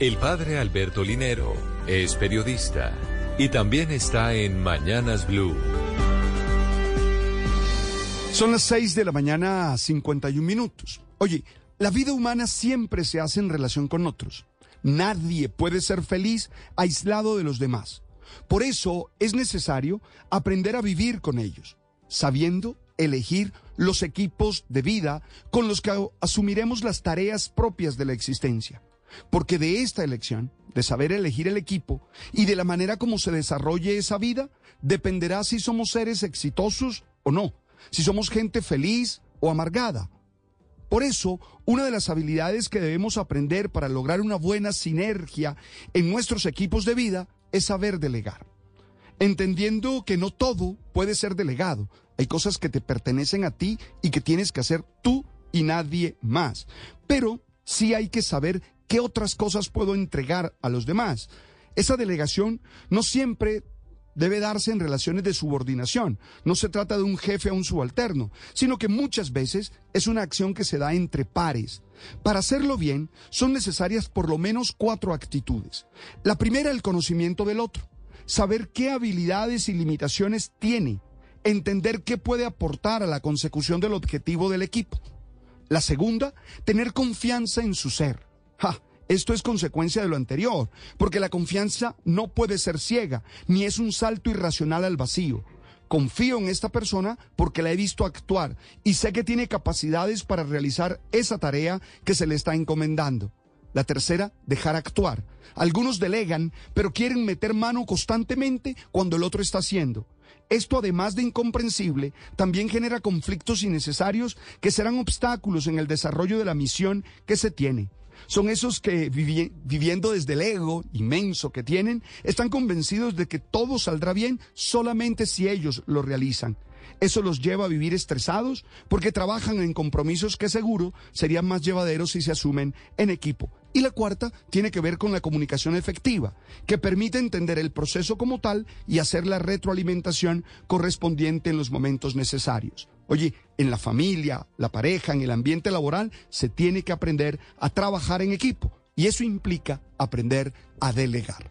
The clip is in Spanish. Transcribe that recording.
El padre Alberto Linero es periodista y también está en Mañanas Blue. Son las 6 de la mañana, 51 minutos. Oye, la vida humana siempre se hace en relación con otros. Nadie puede ser feliz aislado de los demás. Por eso es necesario aprender a vivir con ellos, sabiendo elegir los equipos de vida con los que asumiremos las tareas propias de la existencia. Porque de esta elección, de saber elegir el equipo y de la manera como se desarrolle esa vida, dependerá si somos seres exitosos o no, si somos gente feliz o amargada. Por eso, una de las habilidades que debemos aprender para lograr una buena sinergia en nuestros equipos de vida es saber delegar. Entendiendo que no todo puede ser delegado. Hay cosas que te pertenecen a ti y que tienes que hacer tú y nadie más. Pero sí hay que saber qué otras cosas puedo entregar a los demás. Esa delegación no siempre debe darse en relaciones de subordinación. No se trata de un jefe a un subalterno, sino que muchas veces es una acción que se da entre pares. Para hacerlo bien, son necesarias por lo menos cuatro actitudes. La primera, el conocimiento del otro. Saber qué habilidades y limitaciones tiene. Entender qué puede aportar a la consecución del objetivo del equipo. La segunda, tener confianza en su ser. Esto es consecuencia de lo anterior, porque la confianza no puede ser ciega, ni es un salto irracional al vacío. Confío en esta persona porque la he visto actuar y sé que tiene capacidades para realizar esa tarea que se le está encomendando. La tercera, dejar actuar. Algunos delegan, pero quieren meter mano constantemente cuando el otro está haciendo. Esto, además de incomprensible, también genera conflictos innecesarios que serán obstáculos en el desarrollo de la misión que se tiene. Son esos que viviendo desde el ego inmenso que tienen, están convencidos de que todo saldrá bien solamente si ellos lo realizan. Eso los lleva a vivir estresados porque trabajan en compromisos que seguro serían más llevaderos si se asumen en equipo. Y la cuarta tiene que ver con la comunicación efectiva, que permite entender el proceso como tal y hacer la retroalimentación correspondiente en los momentos necesarios. Oye, en la familia, la pareja, en el ambiente laboral, se tiene que aprender a trabajar en equipo y eso implica aprender a delegar.